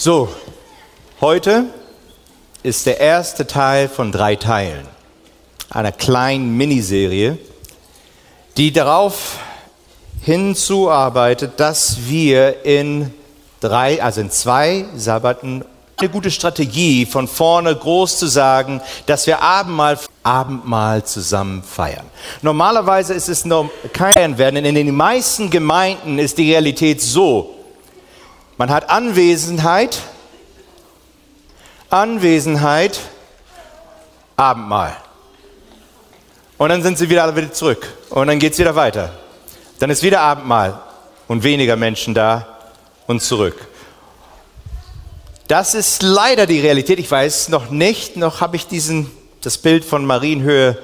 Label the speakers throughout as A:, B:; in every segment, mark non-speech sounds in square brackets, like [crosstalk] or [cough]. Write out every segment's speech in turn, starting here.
A: So, heute ist der erste Teil von drei Teilen einer kleinen Miniserie, die darauf hinzuarbeitet, dass wir in drei, also in zwei Sabbaten eine gute Strategie, von vorne groß zu sagen, dass wir Abendmahl, Abendmahl zusammen feiern. Normalerweise ist es noch kein werden, in den meisten Gemeinden ist die Realität so, man hat Anwesenheit, Anwesenheit, Abendmahl. Und dann sind sie wieder wieder zurück. Und dann geht es wieder weiter. Dann ist wieder Abendmahl und weniger Menschen da und zurück. Das ist leider die Realität. Ich weiß noch nicht, noch habe ich diesen, das Bild von Marienhöhe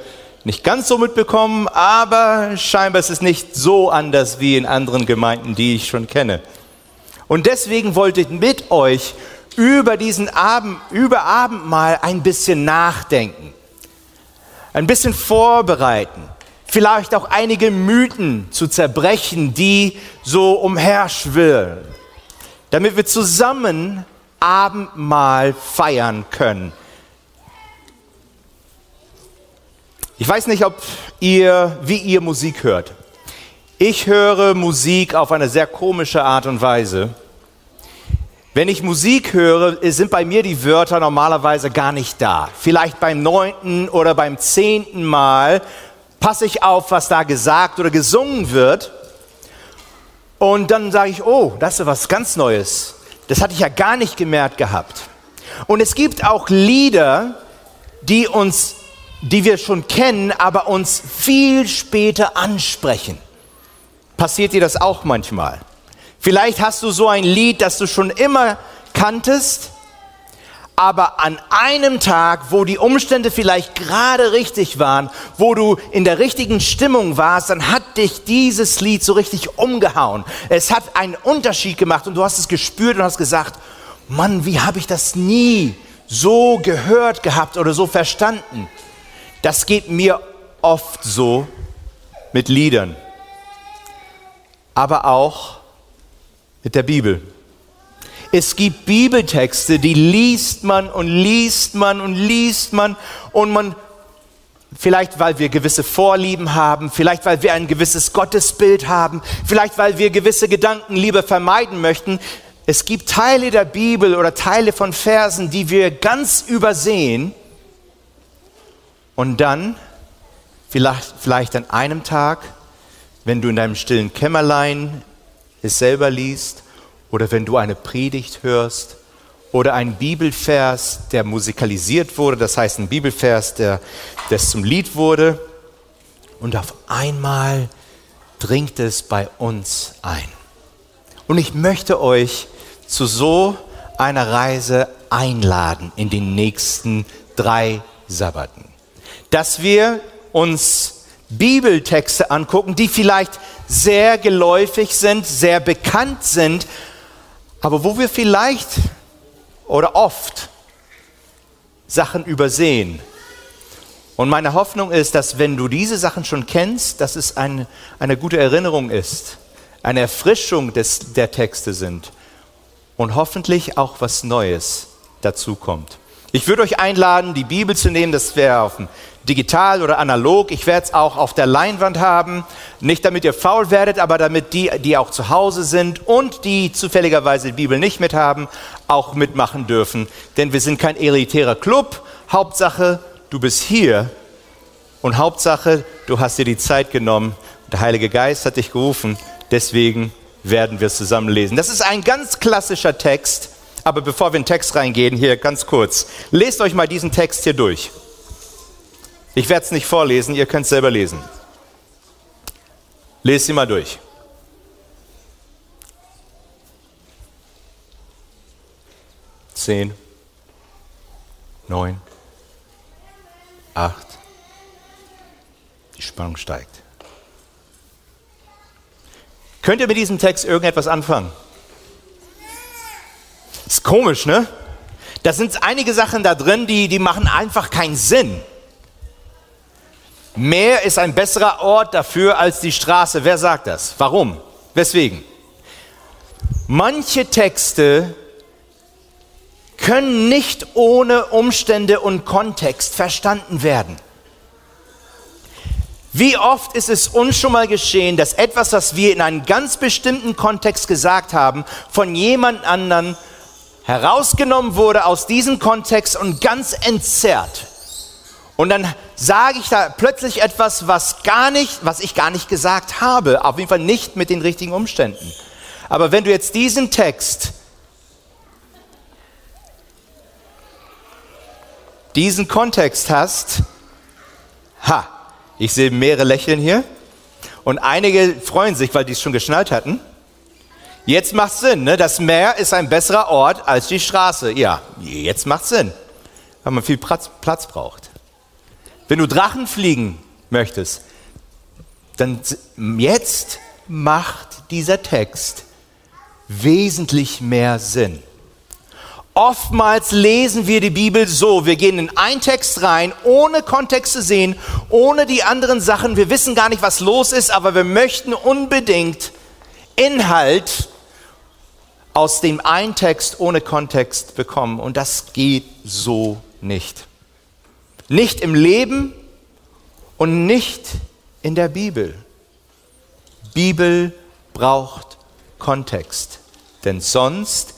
A: nicht ganz so mitbekommen, aber scheinbar ist es nicht so anders wie in anderen Gemeinden, die ich schon kenne. Und deswegen wollte ich mit euch über diesen Abend, über Abendmahl ein bisschen nachdenken, ein bisschen vorbereiten, vielleicht auch einige Mythen zu zerbrechen, die so umherschwirren, damit wir zusammen Abendmahl feiern können. Ich weiß nicht, ob ihr, wie ihr Musik hört. Ich höre Musik auf eine sehr komische Art und Weise. Wenn ich Musik höre, sind bei mir die Wörter normalerweise gar nicht da. Vielleicht beim neunten oder beim zehnten Mal passe ich auf, was da gesagt oder gesungen wird. Und dann sage ich, oh, das ist was ganz Neues. Das hatte ich ja gar nicht gemerkt gehabt. Und es gibt auch Lieder, die uns, die wir schon kennen, aber uns viel später ansprechen. Passiert dir das auch manchmal? Vielleicht hast du so ein Lied, das du schon immer kanntest, aber an einem Tag, wo die Umstände vielleicht gerade richtig waren, wo du in der richtigen Stimmung warst, dann hat dich dieses Lied so richtig umgehauen. Es hat einen Unterschied gemacht und du hast es gespürt und hast gesagt, Mann, wie habe ich das nie so gehört gehabt oder so verstanden? Das geht mir oft so mit Liedern aber auch mit der Bibel. Es gibt Bibeltexte, die liest man und liest man und liest man und man, vielleicht weil wir gewisse Vorlieben haben, vielleicht weil wir ein gewisses Gottesbild haben, vielleicht weil wir gewisse Gedanken lieber vermeiden möchten. Es gibt Teile der Bibel oder Teile von Versen, die wir ganz übersehen und dann vielleicht, vielleicht an einem Tag wenn du in deinem stillen Kämmerlein es selber liest oder wenn du eine Predigt hörst oder einen Bibelvers, der musikalisiert wurde, das heißt ein Bibelvers, der, der zum Lied wurde und auf einmal dringt es bei uns ein. Und ich möchte euch zu so einer Reise einladen in den nächsten drei Sabbaten, dass wir uns Bibeltexte angucken, die vielleicht sehr geläufig sind, sehr bekannt sind, aber wo wir vielleicht oder oft Sachen übersehen. Und meine Hoffnung ist, dass wenn du diese Sachen schon kennst, dass es ein, eine gute Erinnerung ist, eine Erfrischung des, der Texte sind und hoffentlich auch was Neues dazu kommt. Ich würde euch einladen, die Bibel zu nehmen, das wäre auf dem digital oder analog. Ich werde es auch auf der Leinwand haben. Nicht damit ihr faul werdet, aber damit die, die auch zu Hause sind und die zufälligerweise die Bibel nicht mithaben, auch mitmachen dürfen. Denn wir sind kein elitärer Club. Hauptsache, du bist hier. Und Hauptsache, du hast dir die Zeit genommen. Der Heilige Geist hat dich gerufen. Deswegen werden wir es zusammen lesen. Das ist ein ganz klassischer Text. Aber bevor wir in den Text reingehen, hier ganz kurz. Lest euch mal diesen Text hier durch. Ich werde es nicht vorlesen, ihr könnt es selber lesen. Lest sie mal durch. Zehn, neun, acht. Die Spannung steigt. Könnt ihr mit diesem Text irgendetwas anfangen? Ist komisch, ne? Da sind einige Sachen da drin, die, die machen einfach keinen Sinn. Meer ist ein besserer Ort dafür als die Straße. Wer sagt das? Warum? Weswegen? Manche Texte können nicht ohne Umstände und Kontext verstanden werden. Wie oft ist es uns schon mal geschehen, dass etwas, was wir in einem ganz bestimmten Kontext gesagt haben, von jemand anderen herausgenommen wurde aus diesem Kontext und ganz entzerrt. Und dann sage ich da plötzlich etwas, was gar nicht, was ich gar nicht gesagt habe, auf jeden Fall nicht mit den richtigen Umständen. Aber wenn du jetzt diesen Text, diesen Kontext hast, ha, ich sehe mehrere Lächeln hier und einige freuen sich, weil die es schon geschnallt hatten. Jetzt macht Sinn, ne? das Meer ist ein besserer Ort als die Straße. Ja, jetzt macht Sinn, weil man viel Platz, Platz braucht. Wenn du Drachen fliegen möchtest, dann jetzt macht dieser Text wesentlich mehr Sinn. Oftmals lesen wir die Bibel so, wir gehen in einen Text rein, ohne Kontext zu sehen, ohne die anderen Sachen. Wir wissen gar nicht, was los ist, aber wir möchten unbedingt Inhalt aus dem einen Text ohne Kontext bekommen. Und das geht so nicht. Nicht im Leben und nicht in der Bibel. Bibel braucht Kontext, denn sonst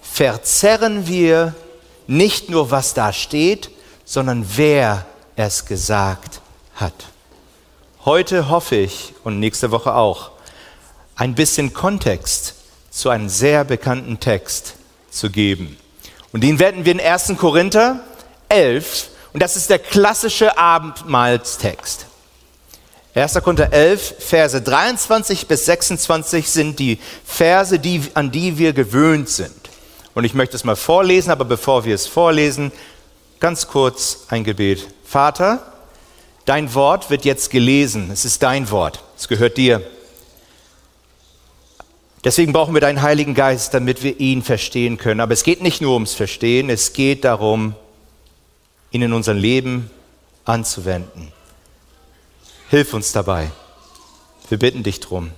A: verzerren wir nicht nur, was da steht, sondern wer es gesagt hat. Heute hoffe ich und nächste Woche auch, ein bisschen Kontext zu einem sehr bekannten Text zu geben. Und den werden wir in 1. Korinther 11, und das ist der klassische Abendmahlstext. 1. Korinther 11, Verse 23 bis 26 sind die Verse, die, an die wir gewöhnt sind. Und ich möchte es mal vorlesen, aber bevor wir es vorlesen, ganz kurz ein Gebet. Vater, dein Wort wird jetzt gelesen. Es ist dein Wort. Es gehört dir. Deswegen brauchen wir deinen Heiligen Geist, damit wir ihn verstehen können. Aber es geht nicht nur ums Verstehen, es geht darum, ihn in unserem Leben anzuwenden. Hilf uns dabei. Wir bitten dich drum.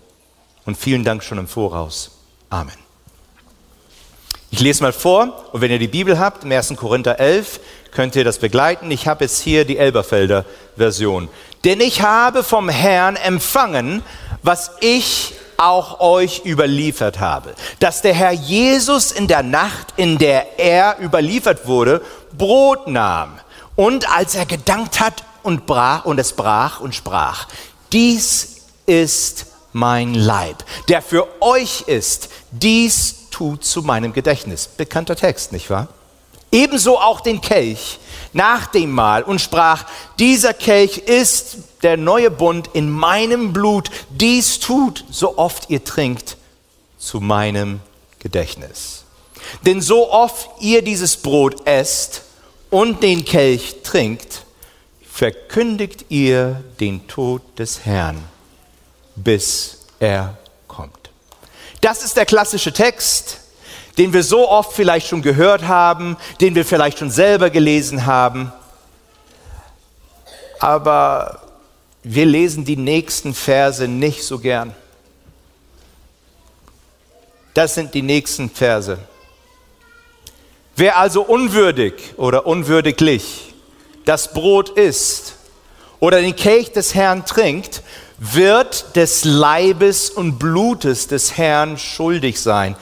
A: Und vielen Dank schon im Voraus. Amen. Ich lese mal vor und wenn ihr die Bibel habt, im 1. Korinther 11, könnt ihr das begleiten. Ich habe jetzt hier die Elberfelder Version. Denn ich habe vom Herrn empfangen, was ich auch euch überliefert habe, dass der Herr Jesus in der Nacht, in der er überliefert wurde, Brot nahm und als er gedankt hat und brach und es brach und sprach, dies ist mein Leib, der für euch ist, dies tut zu meinem Gedächtnis. Bekannter Text, nicht wahr? Ebenso auch den Kelch nach dem Mahl und sprach, dieser Kelch ist der neue Bund in meinem Blut. Dies tut, so oft ihr trinkt, zu meinem Gedächtnis. Denn so oft ihr dieses Brot esst und den Kelch trinkt, verkündigt ihr den Tod des Herrn, bis er das ist der klassische Text, den wir so oft vielleicht schon gehört haben, den wir vielleicht schon selber gelesen haben. Aber wir lesen die nächsten Verse nicht so gern. Das sind die nächsten Verse. Wer also unwürdig oder unwürdiglich das Brot isst oder den Kelch des Herrn trinkt, wird des Leibes und Blutes des Herrn schuldig sein.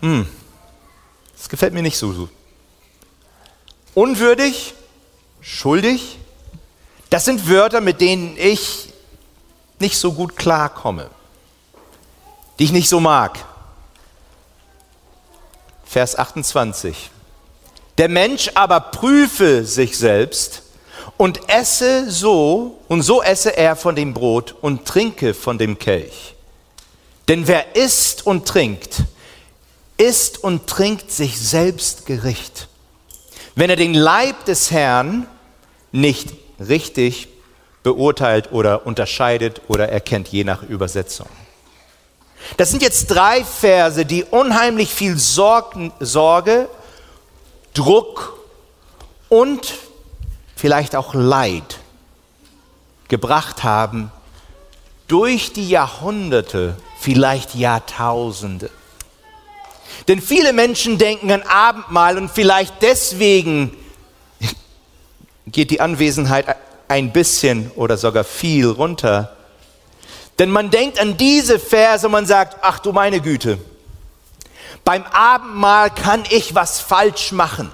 A: Hm, das gefällt mir nicht so. so. Unwürdig, schuldig, das sind Wörter, mit denen ich nicht so gut klarkomme, die ich nicht so mag. Vers 28. Der Mensch aber prüfe sich selbst, und esse so, und so esse er von dem Brot und trinke von dem Kelch. Denn wer isst und trinkt, isst und trinkt sich selbst Gericht. Wenn er den Leib des Herrn nicht richtig beurteilt oder unterscheidet oder erkennt, je nach Übersetzung. Das sind jetzt drei Verse, die unheimlich viel Sorge, Druck und vielleicht auch Leid gebracht haben durch die Jahrhunderte, vielleicht Jahrtausende. Denn viele Menschen denken an Abendmahl und vielleicht deswegen geht die Anwesenheit ein bisschen oder sogar viel runter. Denn man denkt an diese Verse und man sagt, ach du meine Güte, beim Abendmahl kann ich was falsch machen.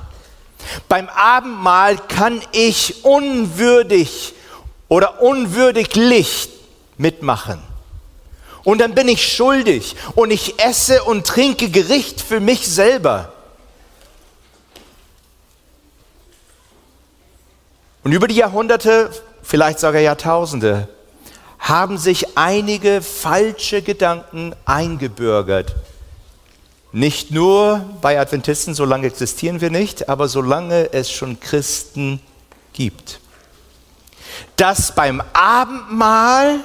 A: Beim Abendmahl kann ich unwürdig oder unwürdiglich mitmachen. Und dann bin ich schuldig und ich esse und trinke Gericht für mich selber. Und über die Jahrhunderte, vielleicht sogar Jahrtausende, haben sich einige falsche Gedanken eingebürgert. Nicht nur bei Adventisten, so lange existieren wir nicht, aber solange es schon Christen gibt. Dass beim Abendmahl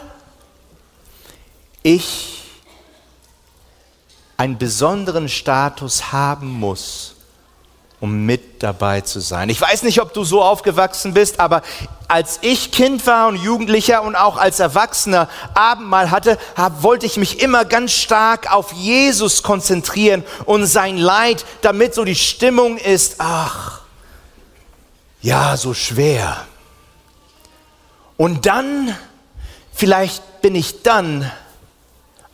A: ich einen besonderen Status haben muss um mit dabei zu sein. Ich weiß nicht, ob du so aufgewachsen bist, aber als ich Kind war und Jugendlicher und auch als Erwachsener Abendmahl hatte, hab, wollte ich mich immer ganz stark auf Jesus konzentrieren und sein Leid, damit so die Stimmung ist, ach, ja, so schwer. Und dann, vielleicht bin ich dann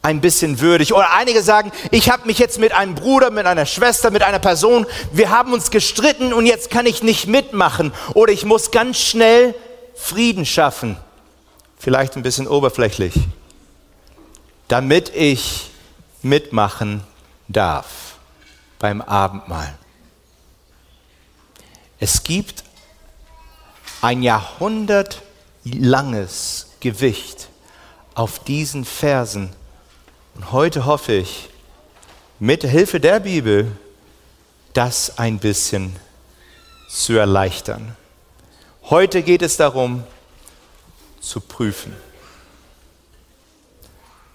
A: ein bisschen würdig. Oder einige sagen, ich habe mich jetzt mit einem Bruder, mit einer Schwester, mit einer Person, wir haben uns gestritten und jetzt kann ich nicht mitmachen. Oder ich muss ganz schnell Frieden schaffen. Vielleicht ein bisschen oberflächlich. Damit ich mitmachen darf beim Abendmahl. Es gibt ein jahrhundertlanges Gewicht auf diesen Versen und heute hoffe ich, mit Hilfe der Bibel, das ein bisschen zu erleichtern. Heute geht es darum, zu prüfen.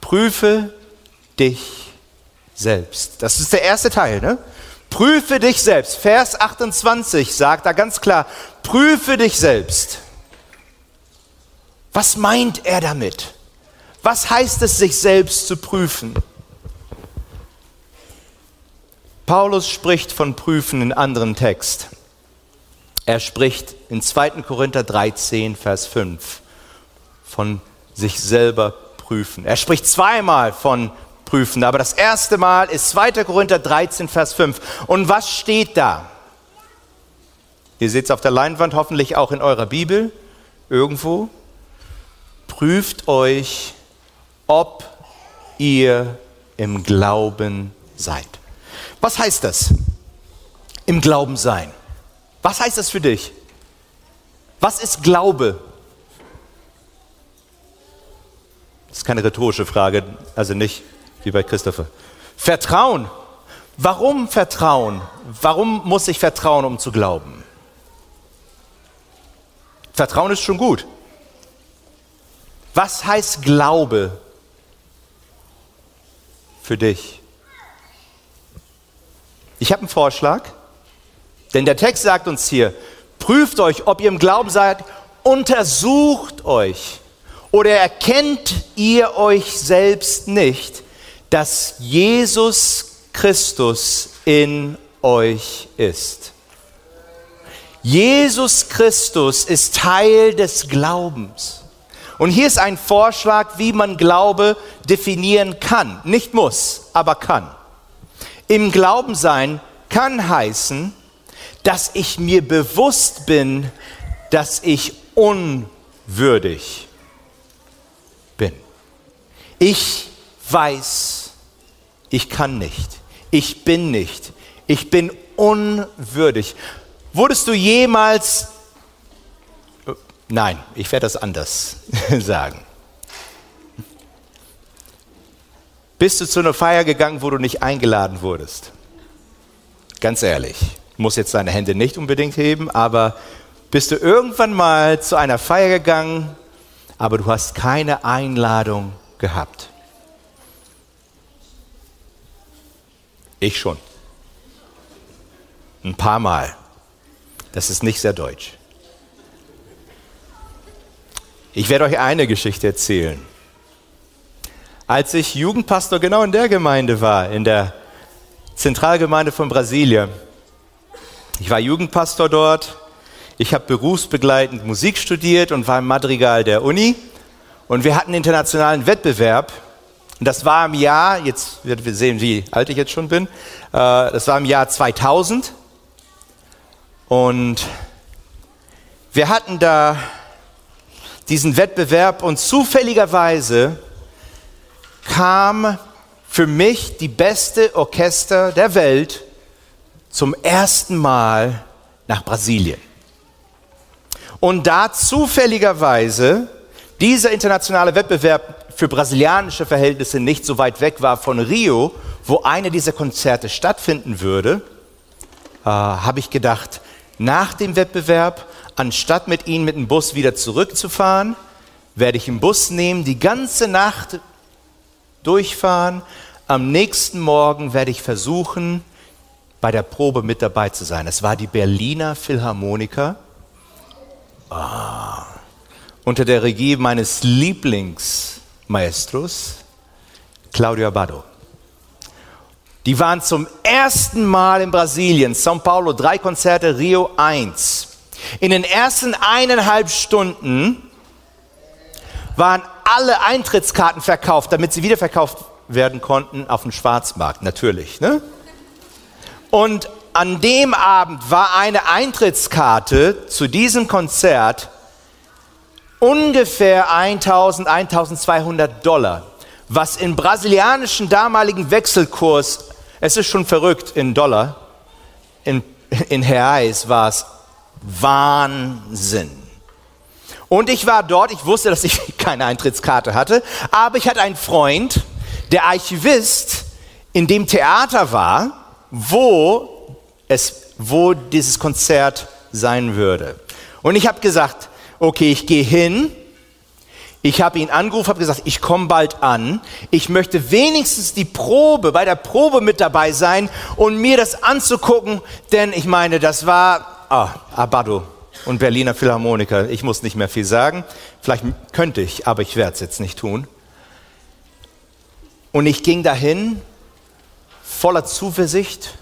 A: Prüfe dich selbst. Das ist der erste Teil. Ne? Prüfe dich selbst. Vers 28 sagt da ganz klar, prüfe dich selbst. Was meint er damit? Was heißt es, sich selbst zu prüfen? Paulus spricht von Prüfen in anderen Text. Er spricht in 2. Korinther 13, Vers 5 von sich selber prüfen. Er spricht zweimal von prüfen, aber das erste Mal ist 2. Korinther 13, Vers 5. Und was steht da? Ihr seht es auf der Leinwand, hoffentlich auch in eurer Bibel, irgendwo. Prüft euch ob ihr im Glauben seid. Was heißt das? Im Glauben sein. Was heißt das für dich? Was ist Glaube? Das ist keine rhetorische Frage, also nicht wie bei Christopher. Vertrauen. Warum Vertrauen? Warum muss ich vertrauen, um zu glauben? Vertrauen ist schon gut. Was heißt Glaube für dich. Ich habe einen Vorschlag, denn der Text sagt uns hier, prüft euch, ob ihr im Glauben seid, untersucht euch oder erkennt ihr euch selbst nicht, dass Jesus Christus in euch ist. Jesus Christus ist Teil des Glaubens. Und hier ist ein Vorschlag, wie man Glaube definieren kann. Nicht muss, aber kann. Im Glauben sein kann heißen, dass ich mir bewusst bin, dass ich unwürdig bin. Ich weiß, ich kann nicht. Ich bin nicht. Ich bin unwürdig. Wurdest du jemals Nein, ich werde das anders [laughs] sagen. Bist du zu einer Feier gegangen, wo du nicht eingeladen wurdest? Ganz ehrlich, muss jetzt deine Hände nicht unbedingt heben, aber bist du irgendwann mal zu einer Feier gegangen, aber du hast keine Einladung gehabt? Ich schon. Ein paar Mal. Das ist nicht sehr deutsch. Ich werde euch eine Geschichte erzählen. Als ich Jugendpastor genau in der Gemeinde war, in der Zentralgemeinde von Brasilien. Ich war Jugendpastor dort. Ich habe berufsbegleitend Musik studiert und war im Madrigal der Uni. Und wir hatten internationalen Wettbewerb. Und das war im Jahr, jetzt wird wir sehen, wie alt ich jetzt schon bin, äh, das war im Jahr 2000. Und wir hatten da diesen Wettbewerb und zufälligerweise kam für mich die beste Orchester der Welt zum ersten Mal nach Brasilien. Und da zufälligerweise dieser internationale Wettbewerb für brasilianische Verhältnisse nicht so weit weg war von Rio, wo eine dieser Konzerte stattfinden würde, äh, habe ich gedacht, nach dem Wettbewerb, anstatt mit ihnen mit dem Bus wieder zurückzufahren, werde ich einen Bus nehmen, die ganze Nacht durchfahren. Am nächsten Morgen werde ich versuchen, bei der Probe mit dabei zu sein. Es war die Berliner Philharmoniker. Ah, unter der Regie meines Lieblingsmaestros, Claudio Abbado. Die waren zum ersten Mal in Brasilien, São Paulo, drei Konzerte, Rio 1. In den ersten eineinhalb Stunden waren alle Eintrittskarten verkauft, damit sie wiederverkauft werden konnten auf dem Schwarzmarkt, natürlich. Ne? Und an dem Abend war eine Eintrittskarte zu diesem Konzert ungefähr 1000, 1200 Dollar, was in brasilianischen damaligen Wechselkurs, es ist schon verrückt in Dollar, in, in Reais war es Wahnsinn. Und ich war dort, ich wusste, dass ich [laughs] keine Eintrittskarte hatte, aber ich hatte einen Freund, der Archivist in dem Theater war, wo, es, wo dieses Konzert sein würde. Und ich habe gesagt, okay, ich gehe hin. Ich habe ihn angerufen, habe gesagt, ich komme bald an. Ich möchte wenigstens die Probe, bei der Probe mit dabei sein und mir das anzugucken, denn ich meine, das war ah, Abado und Berliner Philharmoniker. Ich muss nicht mehr viel sagen. Vielleicht könnte ich, aber ich werde es jetzt nicht tun. Und ich ging dahin voller Zuversicht,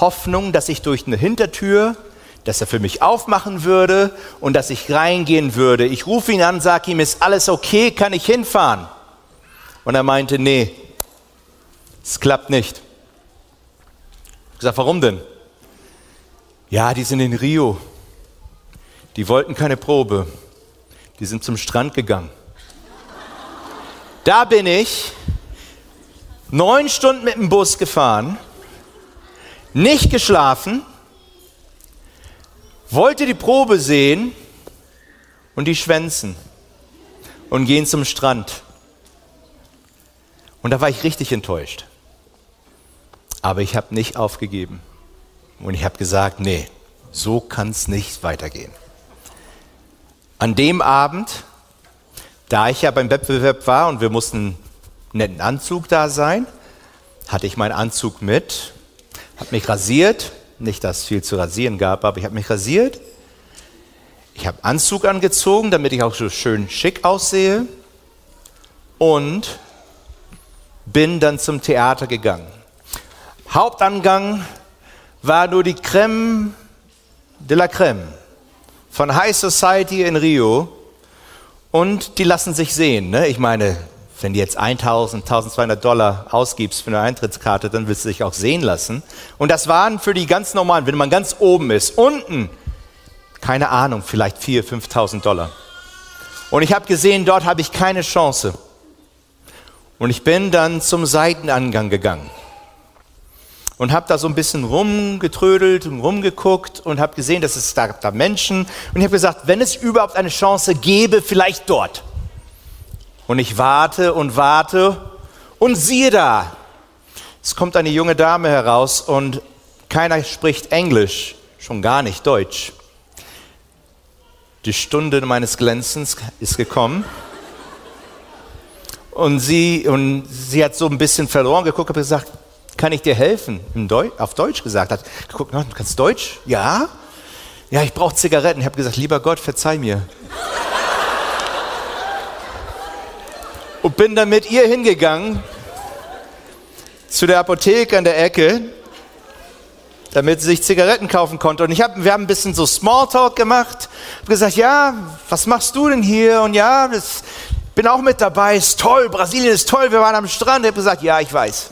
A: Hoffnung, dass ich durch eine Hintertür, dass er für mich aufmachen würde und dass ich reingehen würde. Ich rufe ihn an, sage ihm, ist alles okay, kann ich hinfahren? Und er meinte, nee, es klappt nicht. Ich sage, warum denn? Ja, die sind in Rio. Die wollten keine Probe. Die sind zum Strand gegangen. Da bin ich neun Stunden mit dem Bus gefahren, nicht geschlafen, wollte die Probe sehen und die schwänzen und gehen zum Strand. Und da war ich richtig enttäuscht. Aber ich habe nicht aufgegeben. Und ich habe gesagt, nee, so kann es nicht weitergehen. An dem Abend, da ich ja beim Wettbewerb war und wir mussten einen netten Anzug da sein, hatte ich meinen Anzug mit, habe mich rasiert, nicht, dass es viel zu rasieren gab, aber ich habe mich rasiert. Ich habe Anzug angezogen, damit ich auch so schön schick aussehe und bin dann zum Theater gegangen. Hauptangang war nur die Creme de la Creme von High Society in Rio und die lassen sich sehen. Ne? Ich meine, wenn du jetzt 1000, 1200 Dollar ausgibst für eine Eintrittskarte, dann willst du dich auch sehen lassen. Und das waren für die ganz normalen, wenn man ganz oben ist, unten, keine Ahnung, vielleicht 4.000, 5.000 Dollar. Und ich habe gesehen, dort habe ich keine Chance. Und ich bin dann zum Seitenangang gegangen und habe da so ein bisschen rumgetrödelt und rumgeguckt und habe gesehen, dass es da, da Menschen und ich habe gesagt, wenn es überhaupt eine Chance gäbe, vielleicht dort. Und ich warte und warte und siehe da, es kommt eine junge Dame heraus und keiner spricht Englisch, schon gar nicht Deutsch. Die Stunde meines Glänzens ist gekommen. Und sie, und sie hat so ein bisschen verloren geguckt und gesagt, kann ich dir helfen? Deu auf Deutsch gesagt hat. Guck, du kannst Deutsch? Ja? Ja, ich brauche Zigaretten. Ich habe gesagt, lieber Gott, verzeih mir. Und bin dann mit ihr hingegangen zu der Apotheke an der Ecke damit sie sich Zigaretten kaufen konnte. Und ich hab, wir haben ein bisschen so Smalltalk gemacht. Hab gesagt, ja, was machst du denn hier? Und ja, das, bin auch mit dabei. Ist toll, Brasilien ist toll. Wir waren am Strand. Ich habe gesagt, ja, ich weiß.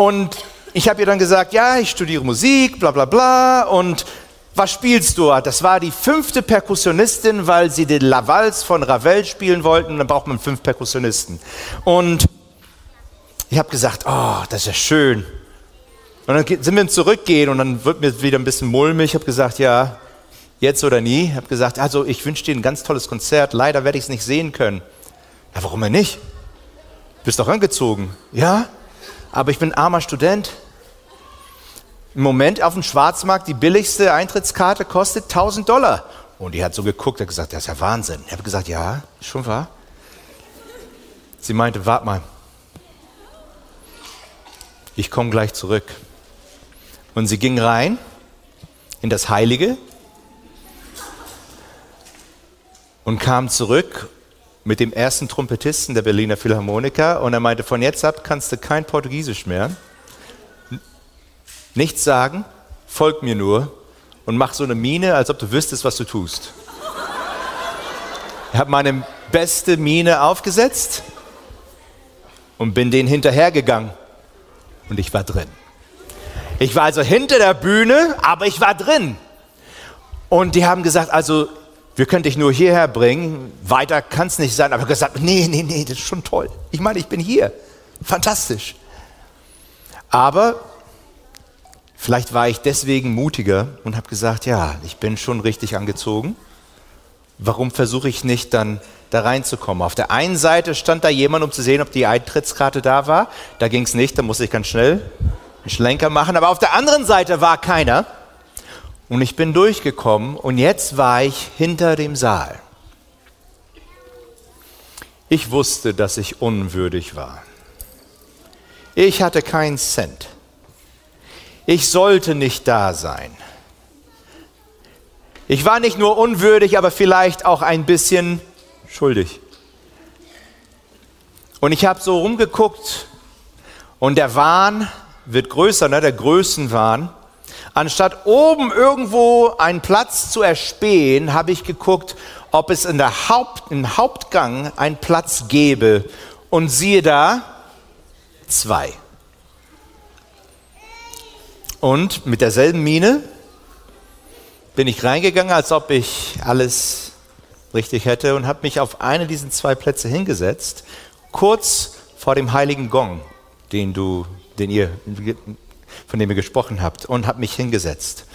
A: Und ich habe ihr dann gesagt, ja, ich studiere Musik, bla bla bla. Und was spielst du? Das war die fünfte Perkussionistin, weil sie den Lavals von Ravel spielen wollten. Und dann braucht man fünf Perkussionisten. Und ich habe gesagt, oh, das ist ja schön. Und dann sind wir zurückgehen und dann wird mir wieder ein bisschen mulmig. Ich habe gesagt, ja, jetzt oder nie. Ich habe gesagt, also ich wünsche dir ein ganz tolles Konzert. Leider werde ich es nicht sehen können. Ja, warum denn nicht? Bist doch angezogen. Ja, aber ich bin armer Student. Im Moment auf dem Schwarzmarkt die billigste Eintrittskarte kostet 1000 Dollar. Und die hat so geguckt, hat gesagt, das ist ja Wahnsinn. Ich habe gesagt, ja, ist schon wahr. Sie meinte, warte mal, ich komme gleich zurück. Und sie ging rein in das Heilige und kam zurück mit dem ersten Trompetisten der Berliner Philharmoniker und er meinte, von jetzt ab kannst du kein Portugiesisch mehr. Nichts sagen, folg mir nur und mach so eine Miene, als ob du wüsstest, was du tust. Ich habe meine beste Miene aufgesetzt und bin denen hinterhergegangen und ich war drin. Ich war also hinter der Bühne, aber ich war drin. Und die haben gesagt, also wir können dich nur hierher bringen, weiter kann es nicht sein. Aber gesagt, nee, nee, nee, das ist schon toll. Ich meine, ich bin hier. Fantastisch. Aber vielleicht war ich deswegen mutiger und habe gesagt, ja, ich bin schon richtig angezogen. Warum versuche ich nicht dann da reinzukommen? Auf der einen Seite stand da jemand, um zu sehen, ob die Eintrittskarte da war. Da ging es nicht, da musste ich ganz schnell einen Schlenker machen. Aber auf der anderen Seite war keiner. Und ich bin durchgekommen und jetzt war ich hinter dem Saal. Ich wusste, dass ich unwürdig war. Ich hatte keinen Cent. Ich sollte nicht da sein. Ich war nicht nur unwürdig, aber vielleicht auch ein bisschen schuldig. Und ich habe so rumgeguckt und der Wahn wird größer, ne, der Größenwahn. Anstatt oben irgendwo einen Platz zu erspähen, habe ich geguckt, ob es in der Haupt, im Hauptgang einen Platz gäbe. Und siehe da, zwei. Und mit derselben Miene bin ich reingegangen, als ob ich alles richtig hätte und habe mich auf eine dieser zwei Plätze hingesetzt, kurz vor dem heiligen Gong, den du, den ihr von dem ihr gesprochen habt, und habe mich hingesetzt.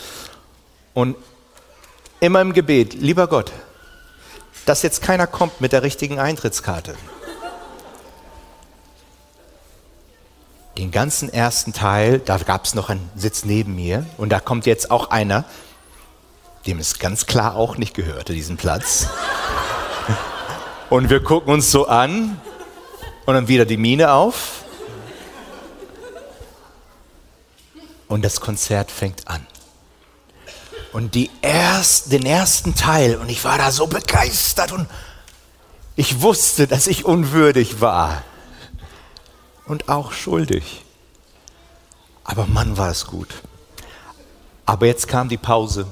A: Und immer im Gebet, lieber Gott, dass jetzt keiner kommt mit der richtigen Eintrittskarte. Den ganzen ersten Teil, da gab es noch einen Sitz neben mir und da kommt jetzt auch einer, dem es ganz klar auch nicht gehörte, diesen Platz. [laughs] Und wir gucken uns so an und dann wieder die Mine auf und das Konzert fängt an. Und die erst, den ersten Teil, und ich war da so begeistert und ich wusste, dass ich unwürdig war und auch schuldig. Aber Mann war es gut. Aber jetzt kam die Pause.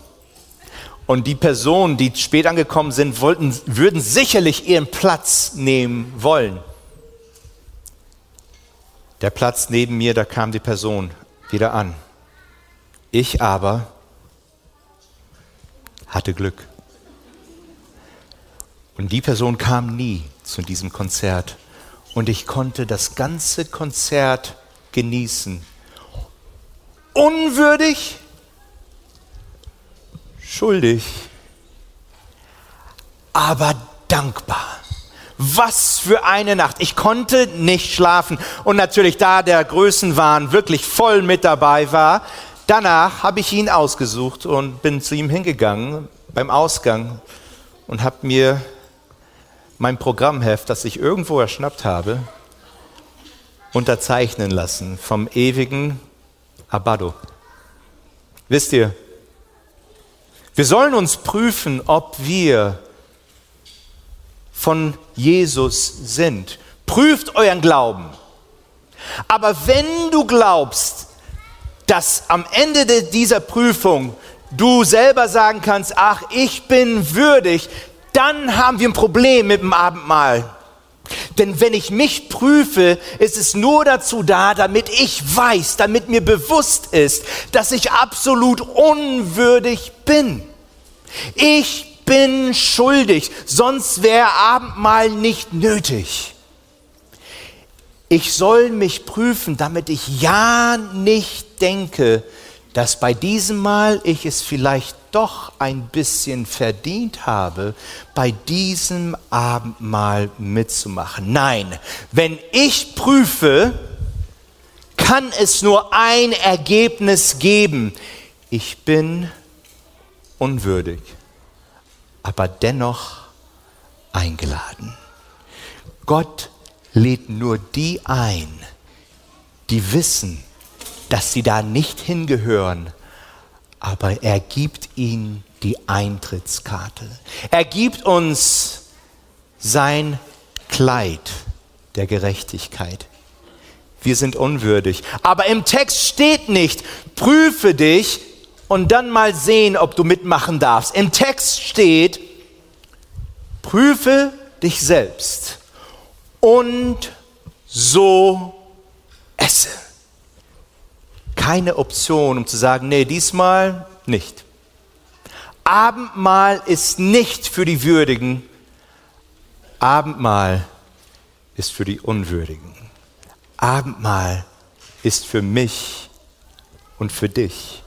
A: Und die Personen, die spät angekommen sind, wollten, würden sicherlich ihren Platz nehmen wollen. Der Platz neben mir, da kam die Person wieder an. Ich aber hatte Glück. Und die Person kam nie zu diesem Konzert. Und ich konnte das ganze Konzert genießen. Unwürdig, schuldig, aber dankbar. Was für eine Nacht. Ich konnte nicht schlafen. Und natürlich, da der Größenwahn wirklich voll mit dabei war, danach habe ich ihn ausgesucht und bin zu ihm hingegangen beim Ausgang und habe mir mein Programmheft, das ich irgendwo erschnappt habe, unterzeichnen lassen vom ewigen Abado. Wisst ihr, wir sollen uns prüfen, ob wir von Jesus sind. Prüft euren Glauben. Aber wenn du glaubst, dass am Ende dieser Prüfung du selber sagen kannst, ach, ich bin würdig, dann haben wir ein Problem mit dem Abendmahl. Denn wenn ich mich prüfe, ist es nur dazu da, damit ich weiß, damit mir bewusst ist, dass ich absolut unwürdig bin. Ich bin schuldig, sonst wäre Abendmahl nicht nötig. Ich soll mich prüfen, damit ich ja nicht denke, dass bei diesem Mal ich es vielleicht doch ein bisschen verdient habe, bei diesem Abendmahl mitzumachen. Nein, wenn ich prüfe, kann es nur ein Ergebnis geben. Ich bin unwürdig, aber dennoch eingeladen. Gott lädt nur die ein, die wissen, dass sie da nicht hingehören, aber er gibt ihnen die Eintrittskarte. Er gibt uns sein Kleid der Gerechtigkeit. Wir sind unwürdig. Aber im Text steht nicht, prüfe dich und dann mal sehen, ob du mitmachen darfst. Im Text steht, prüfe dich selbst und so esse keine Option, um zu sagen, nee, diesmal nicht. Abendmahl ist nicht für die Würdigen, Abendmahl ist für die Unwürdigen. Abendmahl ist für mich und für dich.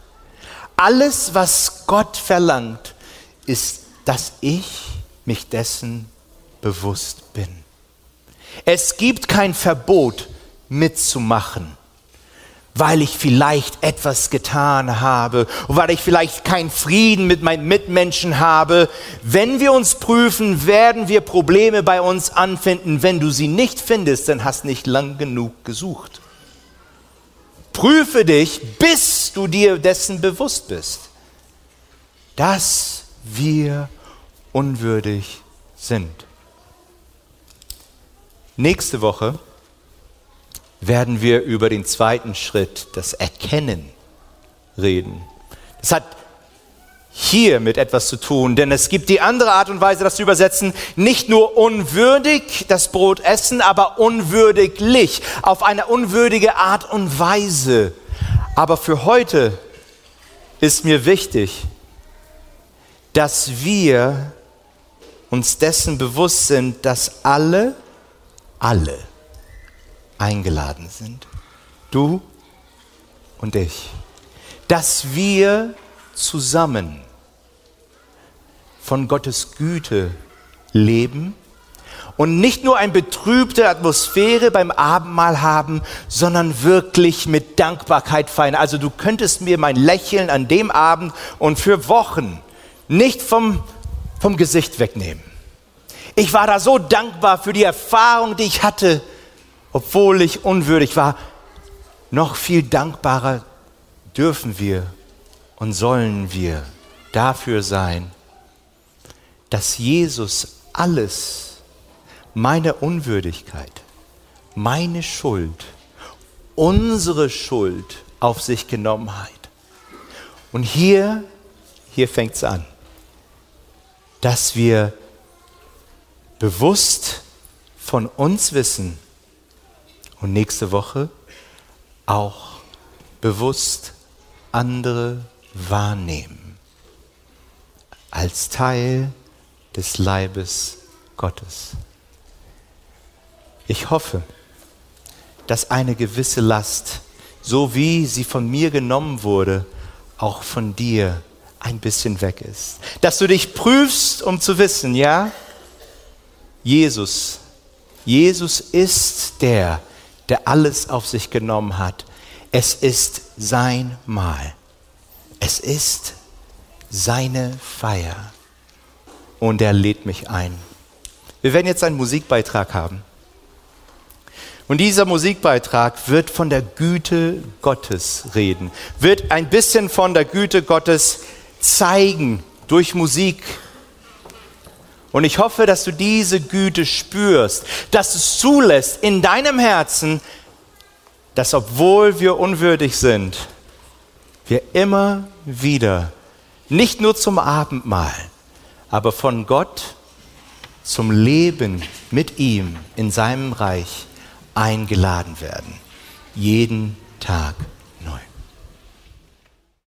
A: Alles, was Gott verlangt, ist, dass ich mich dessen bewusst bin. Es gibt kein Verbot mitzumachen weil ich vielleicht etwas getan habe, weil ich vielleicht keinen Frieden mit meinen Mitmenschen habe. Wenn wir uns prüfen, werden wir Probleme bei uns anfinden. Wenn du sie nicht findest, dann hast nicht lang genug gesucht. Prüfe dich, bis du dir dessen bewusst bist, dass wir unwürdig sind. Nächste Woche werden wir über den zweiten Schritt, das Erkennen, reden. Das hat hier mit etwas zu tun, denn es gibt die andere Art und Weise, das zu übersetzen, nicht nur unwürdig das Brot essen, aber unwürdiglich, auf eine unwürdige Art und Weise. Aber für heute ist mir wichtig, dass wir uns dessen bewusst sind, dass alle, alle, eingeladen sind. Du und ich. Dass wir zusammen von Gottes Güte leben und nicht nur eine betrübte Atmosphäre beim Abendmahl haben, sondern wirklich mit Dankbarkeit feiern. Also du könntest mir mein Lächeln an dem Abend und für Wochen nicht vom, vom Gesicht wegnehmen. Ich war da so dankbar für die Erfahrung, die ich hatte obwohl ich unwürdig war, noch viel dankbarer dürfen wir und sollen wir dafür sein, dass Jesus alles, meine Unwürdigkeit, meine Schuld, unsere Schuld auf sich genommen hat. Und hier, hier fängt es an, dass wir bewusst von uns wissen, und nächste Woche auch bewusst andere wahrnehmen als Teil des Leibes Gottes. Ich hoffe, dass eine gewisse Last, so wie sie von mir genommen wurde, auch von dir ein bisschen weg ist. Dass du dich prüfst, um zu wissen, ja, Jesus, Jesus ist der, der alles auf sich genommen hat. Es ist sein Mahl. Es ist seine Feier. Und er lädt mich ein. Wir werden jetzt einen Musikbeitrag haben. Und dieser Musikbeitrag wird von der Güte Gottes reden, wird ein bisschen von der Güte Gottes zeigen durch Musik, und ich hoffe, dass du diese Güte spürst, dass es zulässt in deinem Herzen, dass obwohl wir unwürdig sind, wir immer wieder nicht nur zum Abendmahl, aber von Gott zum Leben mit ihm in seinem Reich eingeladen werden. Jeden Tag.